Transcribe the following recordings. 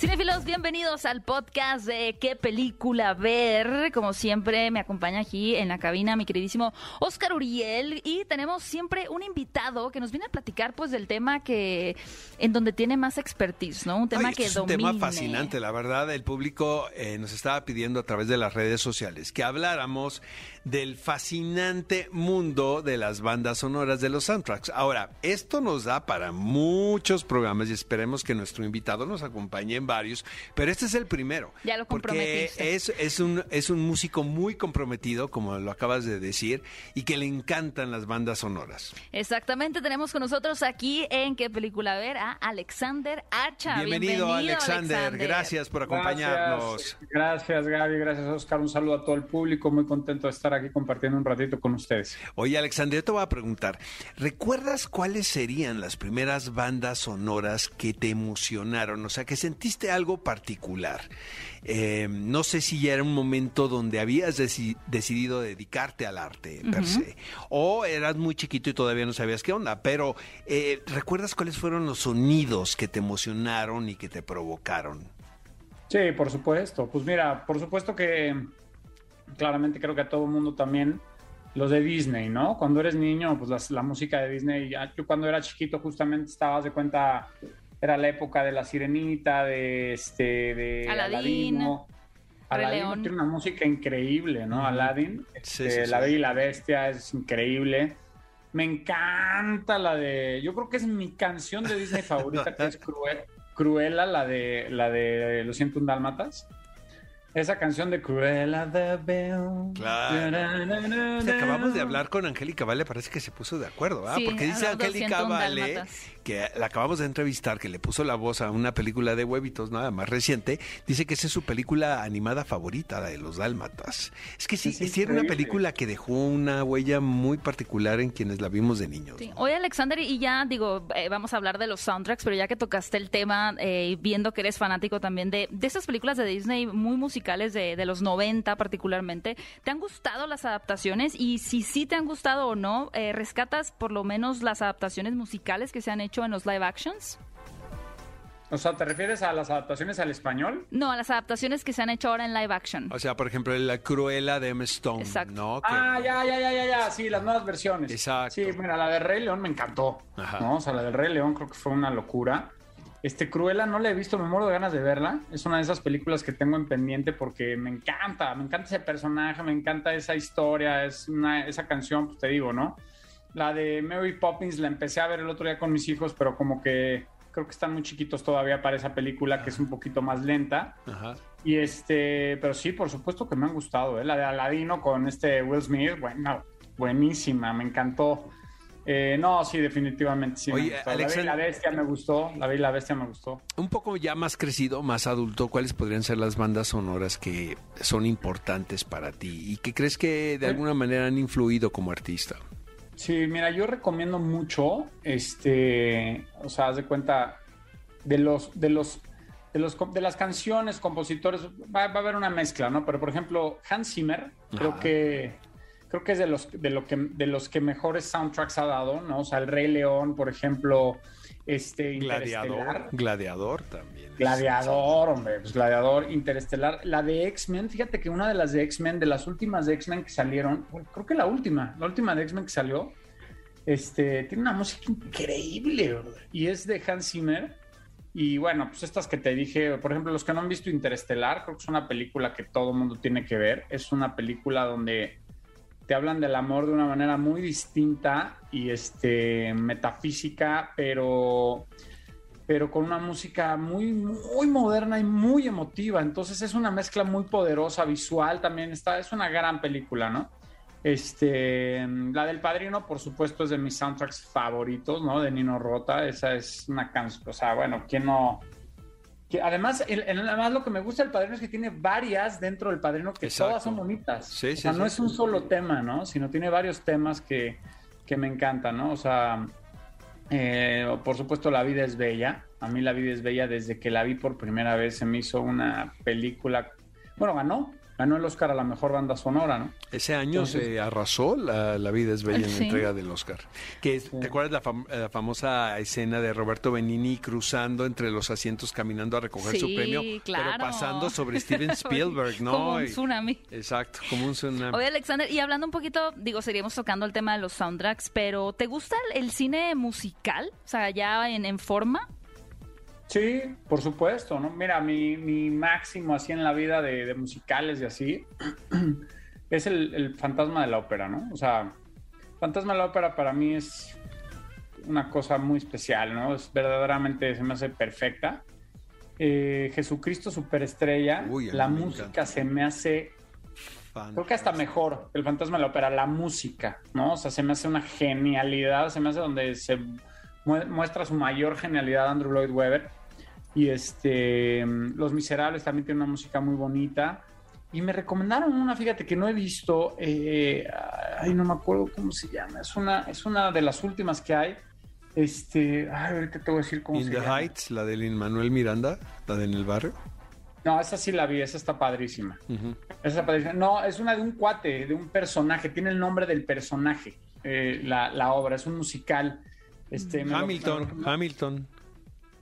Cinefilos, bienvenidos al podcast de qué película ver. Como siempre, me acompaña aquí en la cabina mi queridísimo Oscar Uriel y tenemos siempre un invitado que nos viene a platicar pues del tema que en donde tiene más expertise, ¿no? Un tema Ay, que es un tema fascinante, la verdad. El público eh, nos estaba pidiendo a través de las redes sociales que habláramos del fascinante mundo de las bandas sonoras de los soundtracks. Ahora, esto nos da para muchos programas y esperemos que nuestro invitado nos acompañe en varios, pero este es el primero. Ya lo Porque comprometiste. es, es, un, es un músico muy comprometido, como lo acabas de decir, y que le encantan las bandas sonoras. Exactamente, tenemos con nosotros aquí en qué película ver a Alexander Archa. Bienvenido, Alexander. Gracias por acompañarnos. Gracias, gracias Gaby, gracias Oscar. Un saludo a todo el público. Muy contento de estar aquí compartiendo un ratito con ustedes. Oye, Alexander, yo te voy a preguntar, ¿recuerdas cuáles serían las primeras bandas sonoras que te emocionaron? O sea, que sentiste algo particular. Eh, no sé si ya era un momento donde habías deci- decidido dedicarte al arte per se, o eras muy chiquito y todavía no sabías qué onda, pero eh, ¿recuerdas cuáles fueron los sonidos que te emocionaron y que te provocaron? Sí, por supuesto. Pues mira, por supuesto que claramente creo que a todo el mundo también los de Disney, ¿no? Cuando eres niño, pues las- la música de Disney, ya- yo cuando era chiquito justamente estabas de cuenta, era la época de La Sirenita, de este, de Aladín, Aladino. León. tiene una música increíble, ¿no? Aladdin, este, sí, sí. La Bella y la Bestia es increíble. Me encanta la de, yo creo que es mi canción de Disney favorita, que es Cruel- Cruella, la de, la de Lo siento un dálmatas. Esa canción de Cruella de Bell. Claro. Acabamos de hablar con Angélica Vale, parece que se puso de acuerdo, ¿ah? Sí, Porque dice Angélica 101 Vale, dálmatas. que la acabamos de entrevistar, que le puso la voz a una película de huevitos, nada más reciente, dice que esa es su película animada favorita, la de los dálmatas. Es que sí, Es sí era una película que dejó una huella muy particular en quienes la vimos de niños. Sí. ¿no? Oye, Alexander, y ya digo, eh, vamos a hablar de los soundtracks, pero ya que tocaste el tema, eh, viendo que eres fanático también de, de esas películas de Disney muy musicales de, de los 90 particularmente, ¿te han gustado las adaptaciones? Y si sí te han gustado o no, eh, ¿rescatas por lo menos las adaptaciones musicales que se han hecho en los live actions? O sea, ¿te refieres a las adaptaciones al español? No, a las adaptaciones que se han hecho ahora en live action. O sea, por ejemplo, la Cruella de Emma Stone, Exacto. ¿no? Que- Ah, ya, ya, ya, ya, ya, sí, las nuevas versiones. Exacto. Sí, mira, la de Rey León me encantó, Ajá. ¿no? O sea, la del Rey León creo que fue una locura. Este, Cruella no la he visto, me muero de ganas de verla. Es una de esas películas que tengo en pendiente porque me encanta, me encanta ese personaje, me encanta esa historia, es una, esa canción, pues te digo, ¿no? La de Mary Poppins la empecé a ver el otro día con mis hijos, pero como que creo que están muy chiquitos todavía para esa película que es un poquito más lenta. Ajá. Y este, pero sí, por supuesto que me han gustado, ¿eh? La de Aladino con este Will Smith, bueno, buenísima, me encantó. Eh, no, sí, definitivamente sí. me Oye, gustó. La Bella Alexander- la Bestia me gustó, La Bella la Bestia me gustó. Un poco ya más crecido, más adulto, ¿cuáles podrían ser las bandas sonoras que son importantes para ti y que crees que de alguna manera han influido como artista? Sí, mira, yo recomiendo mucho, este, o sea, haz de cuenta de los, de los, de los, de las canciones, compositores, va, va a haber una mezcla, ¿no? Pero por ejemplo, Hans Zimmer, creo que, creo que es de los, de lo que, de los que mejores soundtracks ha dado, ¿no? O sea, El Rey León, por ejemplo, este, Gladiador. Gladiador también. Gladiador, hombre, pues Gladiador, Interestelar. La de X-Men, fíjate que una de las de X-Men, de las últimas de X-Men que salieron, bueno, creo que la última, la última de X-Men que salió, este, tiene una música increíble, ¿verdad? y es de Hans Zimmer. Y bueno, pues estas que te dije, por ejemplo, los que no han visto Interestelar, creo que es una película que todo mundo tiene que ver. Es una película donde te hablan del amor de una manera muy distinta y este metafísica, pero pero con una música muy muy moderna y muy emotiva. Entonces es una mezcla muy poderosa, visual también está, es una gran película, ¿no? Este, la del Padrino, por supuesto, es de mis soundtracks favoritos, ¿no? De Nino Rota, esa es una canción, o sea, bueno, ¿quién no? Que además, el- el- además lo que me gusta del Padrino es que tiene varias dentro del Padrino que Exacto. todas son bonitas. Sí, o sí, sea, no sí. es un solo tema, ¿no? Sino tiene varios temas que, que me encantan, ¿no? O sea, eh, por supuesto, La vida es bella. A mí La vida es bella desde que la vi por primera vez se me hizo una película. Bueno, ganó. Ganó el Oscar a la mejor banda sonora, ¿no? Ese año Entonces- se arrasó la, la vida es bella en la Sí. entrega del Oscar. Que es- ¿Te acuerdas la, fam- la famosa escena de Roberto Benini cruzando entre los asientos caminando a recoger su Sí, premio? claro. Pero pasando sobre Steven Spielberg, ¿no? Como un Y- tsunami. Exacto, como un tsunami. Oye, Alexander, y hablando un poquito, digo, seguiríamos tocando el tema de los soundtracks, pero ¿te gusta el, el cine musical? O sea, ya en, en forma. Sí, por supuesto, ¿no? Mira, mi, mi máximo así en la vida de, de musicales y así es el, el fantasma de la ópera, ¿no? O sea, fantasma de la ópera para mí es una cosa muy especial, ¿no? Es verdaderamente, se me hace perfecta. Eh, Jesucristo Superestrella, Uy, la música encanta. se me hace Creo que hasta mejor el fantasma de la ópera, la música, ¿no? O sea, se me hace una genialidad, se me hace donde se mu- muestra su mayor genialidad Andrew Lloyd Webber. Y este, Los Miserables también tiene una música muy bonita. Y me recomendaron una, fíjate, que no he visto, eh, ay, no me acuerdo cómo se llama, es una, es una de las últimas que hay. Este, ay, ahorita te voy a decir cómo In se the llama. Heights, la de Lin Manuel Miranda, la de En el Barrio. No, esa sí la vi, esa está padrísima. Ujú. Esa padrísima. No, es una de un cuate, de un personaje. Tiene el nombre del personaje, eh, la, la obra. Es un musical. Este, Hamilton, lo- Hamilton.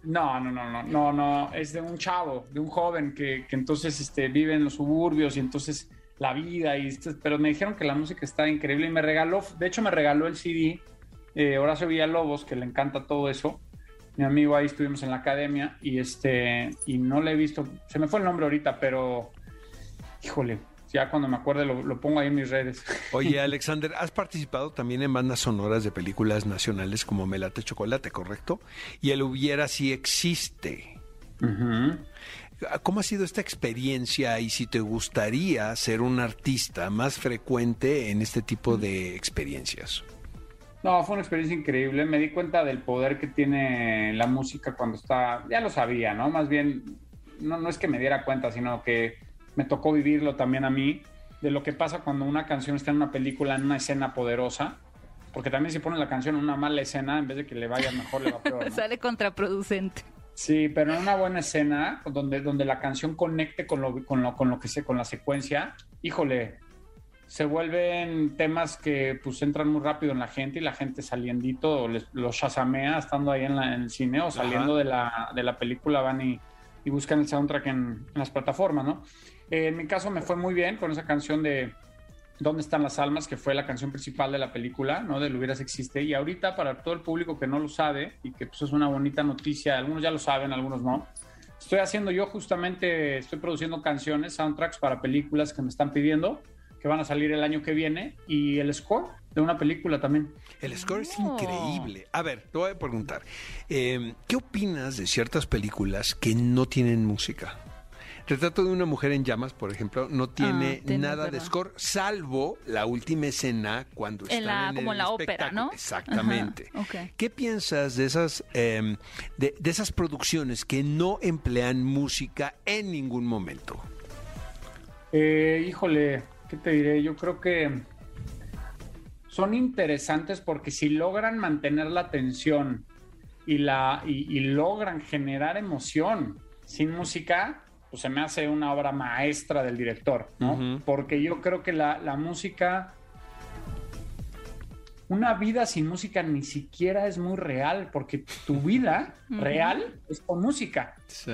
No, no, no, no, no, no. Es de un chavo, de un joven que, que entonces este, vive en los suburbios y entonces la vida. y Pero me dijeron que la música está increíble y me regaló, de hecho me regaló el CD eh, Horacio Villalobos, que le encanta todo eso. Mi amigo ahí estuvimos en la academia y este y no le he visto, se me fue el nombre ahorita, pero híjole, ya cuando me acuerde lo, lo pongo ahí en mis redes. Oye, Alexander, has participado también en bandas sonoras de películas nacionales como Melate Chocolate, ¿correcto? Y el Hubiera sí existe. ¿Cómo ha sido esta experiencia y si te gustaría ser un artista más frecuente en este tipo de experiencias? No, fue una experiencia increíble. Me di cuenta del poder que tiene la música cuando está. Ya lo sabía, ¿no? Más bien, no, no es que me diera cuenta, sino que me tocó vivirlo también a mí, de lo que pasa cuando una canción está en una película, en una escena poderosa. Porque también si pones la canción en una mala escena, en vez de que le vaya mejor, le va peor. ¿no? Sale contraproducente. Sí, pero en una buena escena, donde, donde la canción conecte con lo, con lo, con lo que se, con la secuencia, híjole, se vuelven temas que pues entran muy rápido en la gente y la gente saliendito los shazamea estando ahí en, la- en el cine o saliendo de la, de la película van y, y buscan el soundtrack en, las plataformas, ¿no? Eh, en mi caso me fue muy bien con esa canción de ¿Dónde están las almas? que fue la canción principal de la película, ¿no? Del Hubieras Existe. Y ahorita, para todo el público que no lo sabe, y que pues, es una bonita noticia, algunos ya lo saben, algunos no, estoy haciendo yo justamente, estoy produciendo canciones, soundtracks para películas que me están pidiendo, que van a salir el año que viene, y el score de una película también. El score es increíble. A ver, te voy a preguntar, eh, ¿qué opinas de ciertas películas que no tienen música? Retrato de una mujer en llamas, por ejemplo, no tiene Ah, nada de score, salvo la última escena cuando En están la- en como el la ópera, espectáculo. ¿no? Exactamente. Ajá. ¿Qué piensas de esas, eh, de, de esas producciones que no emplean música en ningún momento? Eh, híjole, ¿qué te diré? Yo creo que son interesantes porque si logran mantener la atención y, la, y, y logran generar emoción sin música, pues se me hace una obra maestra del director, ¿no? Porque yo creo que la, la música, una vida sin música ni siquiera es muy real, porque tu vida real es con música. Sí.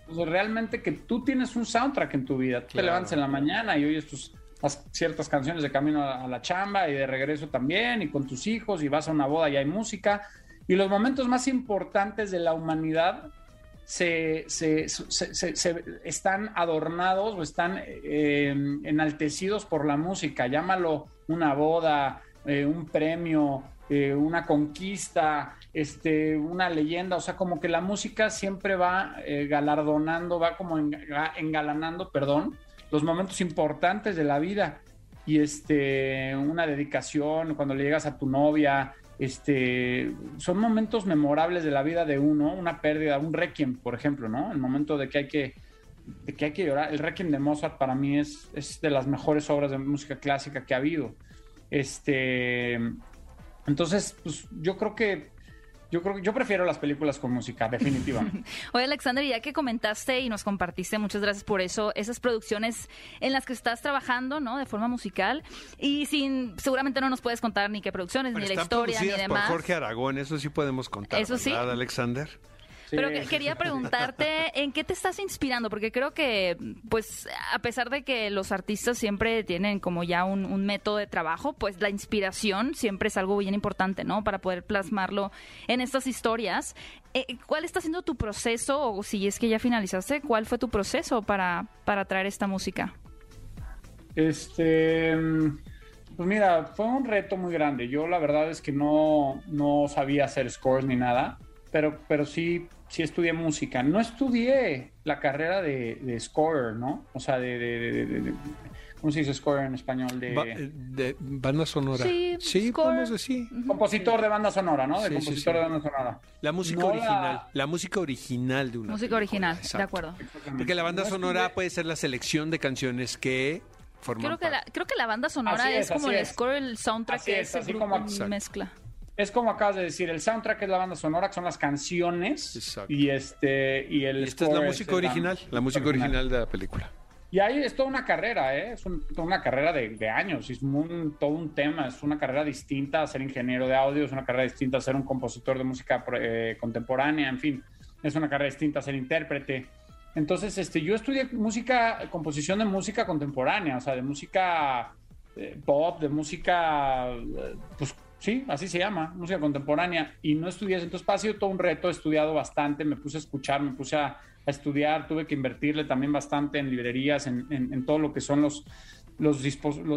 Entonces, realmente que tú tienes un soundtrack en tu vida. Tú te levantas en la mañana y oyes tus ciertas canciones de camino a, la chamba y de regreso también, y con tus hijos, y vas a una boda y hay música. Y los momentos más importantes de la humanidad se, se- se- se- están adornados o están eh, enaltecidos por la música. Llámalo una boda, eh, un premio, eh, una conquista, este, una leyenda. O sea, como que la música siempre va eh, galardonando, va como enga- engalanando, perdón, los momentos importantes de la vida. Y este, una dedicación, cuando le llegas a tu novia, este, son momentos memorables de la vida de uno, una pérdida, un requiem, por ejemplo, ¿no? El momento de que hay que, de que hay que llorar. El requiem de Mozart para mí es, es de las mejores obras de música clásica que ha habido. Este, entonces, pues yo creo que Yo creo que yo prefiero las películas con música, definitivamente. Oye, Alexander, ya que comentaste y nos compartiste, muchas gracias por eso, esas producciones en las que estás trabajando, ¿no? De forma musical. Y sin, seguramente no nos puedes contar ni qué producciones, Pero ni la historia, ni producidas por demás. Jorge Aragón, eso sí podemos contar, Eso sí. ¿verdad, Alexander? Sí, Pero que- quería preguntarte, ¿en qué te estás inspirando? Porque creo que, pues, a pesar de que los artistas siempre tienen como ya un, un método de trabajo, pues la inspiración siempre es algo bien importante, ¿no? Para poder plasmarlo en estas historias. Eh, ¿Cuál está siendo tu proceso, o si es que ya finalizaste, cuál fue tu proceso para, para traer esta música? Este, pues mira, fue un reto muy grande. Yo la verdad es que no, no sabía hacer scores ni nada, pero, pero sí, sí estudié música. No estudié la carrera de, de scorer, ¿no? O sea, de, de- de- de- de- ¿cómo se dice scorer en español? De Ba- eh, de banda sonora. Sí, sí podemos decir. compositor de banda sonora, ¿no? De Sí, compositor sí. de banda sonora. La música No la- original. La... música original de una Música película, original, exacto. de acuerdo. Porque la banda No sonora estudié- puede ser la selección de canciones que forman Creo que, la, creo que la banda sonora es, es, como el es. score, el soundtrack Así que es, así grupo como- Exacto. mezcla. Es como acabas de decir, el soundtrack es la banda sonora, que son las canciones. Exacto. Y este, y el Y esta es la música original, la música original de la película. Y ahí es toda una carrera, ¿eh? Es un- toda una carrera de, de años, es un- todo un tema, es una carrera distinta a ser ingeniero de audio, es una carrera distinta a ser un compositor de música eh, contemporánea, en fin, es una carrera distinta a ser intérprete. Entonces, este, yo estudié música, composición de música contemporánea, o sea, de música eh, pop, de música, eh, pues sí, así se llama, música contemporánea, y no estudié. Entonces, ha sido todo un reto, he estudiado bastante, me puse a escuchar, me puse a, estudiar, tuve que invertirle también bastante en librerías, en, todo lo que son los, los-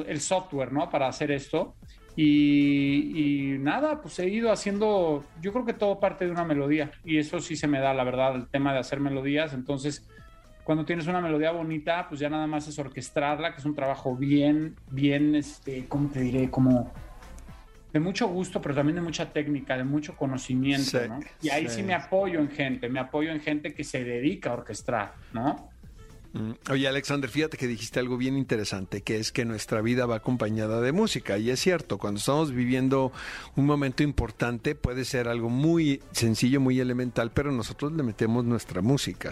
el software, ¿no? Para hacer esto. Y, y nada, pues he ido haciendo, yo creo que todo parte de una melodía, y eso sí se me da, la verdad, el tema de hacer melodías. Entonces, cuando tienes una melodía bonita, pues ya nada más es orquestarla, que es un trabajo bien, bien, este, ¿cómo te diré? Como de mucho gusto, pero también de mucha técnica, de mucho conocimiento, Sí, ¿no? Y ahí sí. sí me apoyo en gente, me apoyo en gente que se dedica a orquestar, ¿no? Mm. Oye, Alexander, fíjate que dijiste algo bien interesante, que es que nuestra vida va acompañada de música. Y es cierto, cuando estamos viviendo un momento importante, puede ser algo muy sencillo, muy elemental, pero nosotros le metemos nuestra música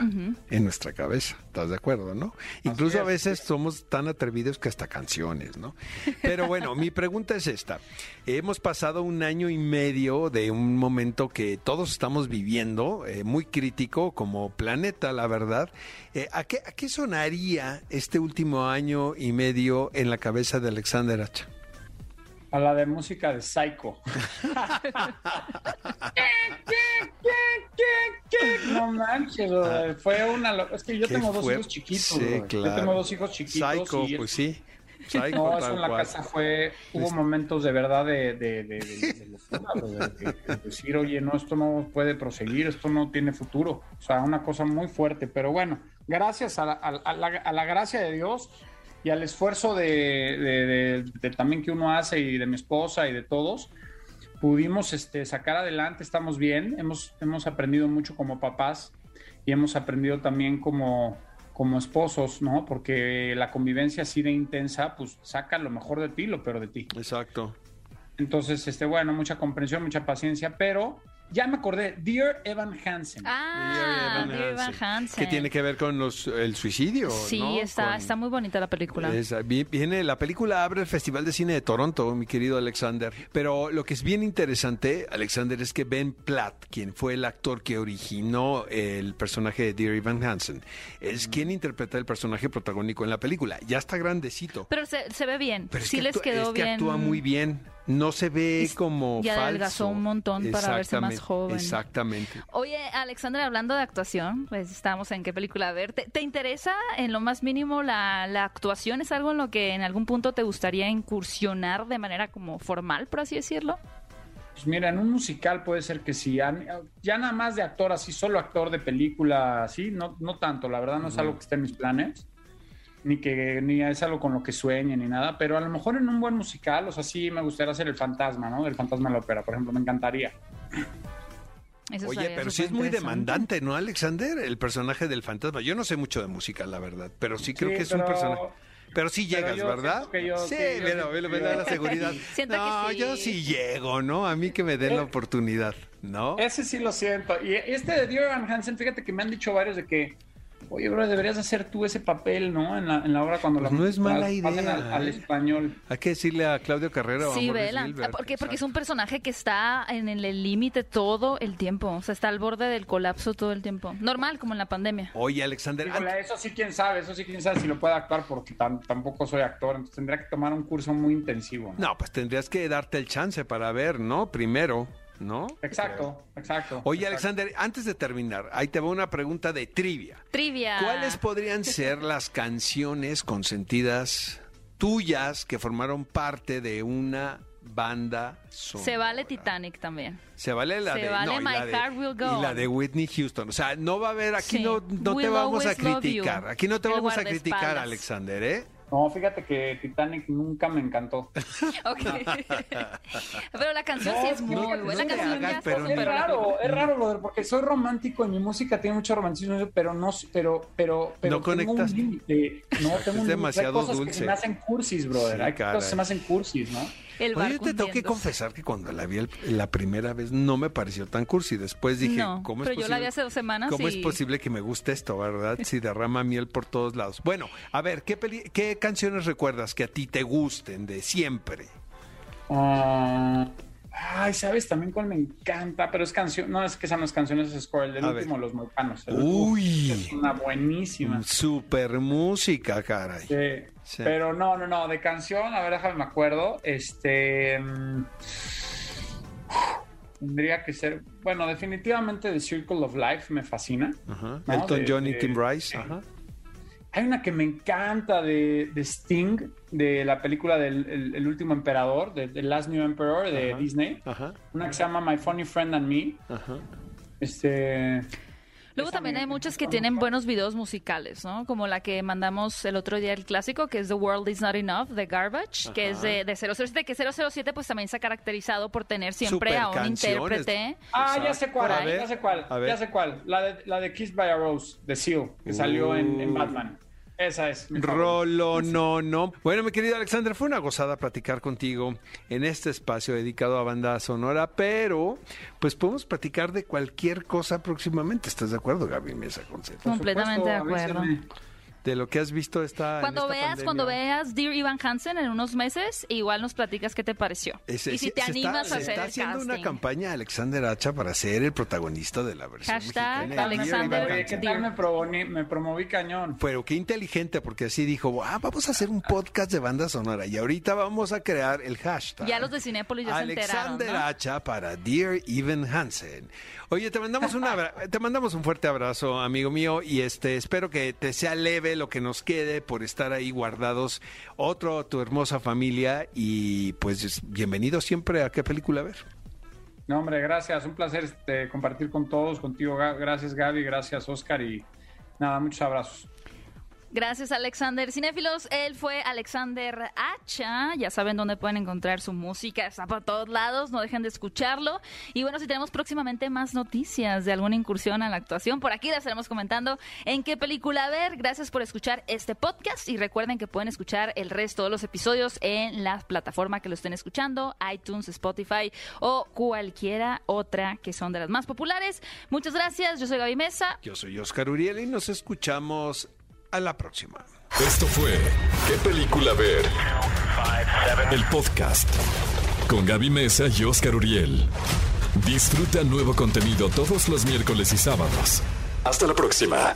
en nuestra cabeza. ¿Estás de acuerdo, no? Incluso a es. veces somos tan atrevidos que hasta canciones, ¿no? Pero bueno, mi pregunta es esta. Hemos pasado un año y medio de un momento que todos estamos viviendo, eh, muy crítico como planeta, la verdad. Eh, ¿a, qué, ¿A qué sonaría este último año y medio en la cabeza de Alexander Hacha? A la de música de Psycho. no manches, fue una... Es que yo ¿Qué tengo dos hijos chiquitos, Sí, brother. Yo claro. tengo dos hijos chiquitos. Psycho, y pues sí. Psycho, No, eso en la cual. casa fue, hubo momentos de verdad de, de, de, de- locura, decir, oye, no, esto no puede proseguir, esto no tiene futuro. O sea, una cosa muy fuerte, pero bueno, gracias a la, a- la- a la gracia de Dios y al esfuerzo de también que uno hace y de mi esposa y de todos, pudimos este, sacar adelante, estamos bien, hemos, hemos aprendido mucho como papás y hemos aprendido también como, como esposos, ¿no? Porque la convivencia así de intensa, pues saca lo mejor de ti y lo peor de ti. Exacto. Entonces, este, bueno, mucha comprensión, mucha paciencia, pero ya me acordé, Dear Evan Hansen. Ah, Evan Dear Evan Hansen. Hansen. Que tiene que ver con los, el suicidio. Sí, ¿no? está, Con- está muy bonita la película. Viene, la película abre el Festival de Cine de Toronto, mi querido Alexander. Pero lo que es bien interesante, Alexander, es que Ben Platt, quien fue el actor que originó el personaje de Dear Evan Hansen, es quien interpreta el personaje protagónico en la película. Ya está grandecito. Pero se, se ve bien. Pero es sí que, les actúa, quedó es que bien. actúa muy bien. No se ve Y como ya falso. adelgazó un montón para verse más joven. Exactamente. Oye, Alexander, hablando de actuación, pues estábamos en qué película ver. ¿Te, te interesa en lo más mínimo la, la actuación? ¿Es algo en lo que en algún punto te gustaría incursionar de manera como formal, por así decirlo? Pues mira, en un musical puede ser que sí. Ya, ya nada más de actor así, solo actor de película así, no, no tanto, la verdad no es algo que esté en mis planes. Ni que ni es algo con lo que sueñe ni nada, pero a lo mejor en un buen musical, o sea, sí me gustaría ser el fantasma, ¿no? El fantasma de la ópera, por ejemplo, me encantaría. Eso Oye, pero sí es muy demandante, ¿no, Alexander? El personaje del fantasma. Yo no sé mucho de música, la verdad, pero sí creo Sí, que es un personaje. Pero sí Pero llegas, yo ¿verdad? que yo- sí, que me da yo- la seguridad. Siento no, que sí. yo sí llego, ¿no? A mí que me den la oportunidad, ¿no? Ese sí lo siento. Y este de Dear Evan Hansen, fíjate que me han dicho varios de que, oye, bro, deberías hacer tú ese papel, ¿no? En la, en la obra cuando Pues la no es mala pasen idea, Al, al ¿eh? español. Hay que decirle a Claudio Carrera o a Sí, Maurice vela. Gilbert, Porque, porque es un personaje que está en el límite todo el tiempo. O sea, está al borde del colapso todo el tiempo. Normal, como en la pandemia. Oye, Alexander, Híjole, eso sí, quién sabe, eso sí, quién sabe si lo puede actuar porque tam- tampoco soy actor, entonces tendría que tomar un curso muy intensivo. ¿no? no, pues tendrías que darte el chance para ver, ¿no? Primero, ¿no? Exacto, exacto. Oye, exacto. Alexander, antes de terminar, ahí te va una pregunta de trivia. Trivia. ¿Cuáles podrían ser las canciones consentidas tuyas que formaron parte de una banda sonora? Se vale Titanic también. Se vale la Se de vale no, y la My de- Heart Will Go y la de Whitney Houston. O sea, no va a haber aquí Sí. no, no te vamos a criticar. Aquí no te El vamos a criticar. Alexander, ¿eh? No, fíjate que Titanic nunca me encantó. Ok. pero la canción sí es muy no, buena. no La te canción hagas, ya pero es raro, es raro, brother, porque soy romántico y mi música tiene mucho romanticismo, pero no, pero, pero, pero No tengo un conectas. límite. No, tengo un límite. demasiado Hay cosas dulce. que se me hacen cursis, brother. Sí, Hay caray. cosas que se me hacen cursis, ¿no? El Oye, yo te tengo que confesar que cuando la vi el- la primera vez no me pareció tan cursi. Después dije, No, ¿cómo es pero yo posible? la vi hace dos semanas ¿Cómo y- es posible que me guste esto, verdad? Si derrama miel por todos lados. Bueno, a ver, ¿qué, peli- qué canciones recuerdas que a ti te gusten de siempre? Ah, ay, ¿sabes también cuál me encanta? Pero es canción, no, es que esa no es canción, es Score, el del A último, ver. Los Moicanos. Uy. Es una buenísima. Super música, caray. Sí. Sí. Pero no, no, no, de canción, a ver, déjame me acuerdo. Este. mm, Tendría que ser. Bueno, definitivamente The Circle of Life me fascina. Ajá. ¿no? Elton De- John y de- Tim Rice. Ajá. Hay una que me encanta de, de Sting, de la película del el, el último emperador, de The Last New Emperor de Ajá. Disney. Ajá. Una que se llama My Funny Friend and Me. Ajá. Este. Luego también hay muchas que tienen buenos videos musicales, ¿no? Como la que mandamos el otro día, el clásico, que es The World Is Not Enough, de Garbage, que es de, de 007, que 007 pues también se ha caracterizado por tener siempre a un intérprete. Ah, ya sé cuál, ya sé cuál, ya sé cuál. La de, la de Kissed by a Rose, de Seal, que salió en, en Uh. Batman. Esa es. Rolo, no, no. Bueno, mi querido Alexander, fue una gozada platicar contigo en este espacio dedicado a banda sonora, pero pues podemos platicar de cualquier cosa próximamente. ¿Estás de acuerdo, Gaby Mesa Completamente de acuerdo. avísenme. De lo que has visto esta. en Cuando esta veas, pandemia. cuando veas Dear Evan Hansen en unos meses, igual nos platicas qué te pareció. Ese- y si se- te se animas está, a se hacer está el haciendo casting. una campaña Alexander Hacha para ser el protagonista de la versión Hashtag mexicana Alexander Oye, ¿qué tal me promoví, me promoví cañón? Pero qué inteligente, porque así dijo, ah, vamos a hacer un podcast de banda sonora y ahorita vamos a crear el hashtag. Ya los de Cinépolis ya se enteraron, Alexander ¿no? Hacha para Dear Evan Hansen. Oye, te mandamos un te mandamos un fuerte abrazo, amigo mío, y este espero que te sea leve lo que nos quede por estar ahí guardados. Otro tu hermosa familia y pues bienvenido siempre a qué película ver. No, hombre, gracias. Un placer este, compartir con todos, contigo. Gracias, Gaby. Gracias, Oscar. Y nada, muchos abrazos. Gracias, Alexander. Cinéfilos, él fue Alexander Hacha. Ya saben dónde pueden encontrar su música. Está por todos lados. No dejen de escucharlo. Y bueno, si tenemos próximamente más noticias de alguna incursión a la actuación, por aquí las estaremos comentando en qué película ver. Gracias por escuchar este podcast. Y recuerden que pueden escuchar el resto de los episodios en la plataforma que lo estén escuchando, iTunes, Spotify o cualquiera otra que son de las más populares. Muchas gracias. Yo soy Gaby Mesa. Yo soy Oscar Uriel y nos escuchamos a la próxima. Esto fue ¿Qué película ver? El podcast con Gaby Mesa y Oscar Uriel. Disfruta nuevo contenido todos los miércoles y sábados. Hasta la próxima.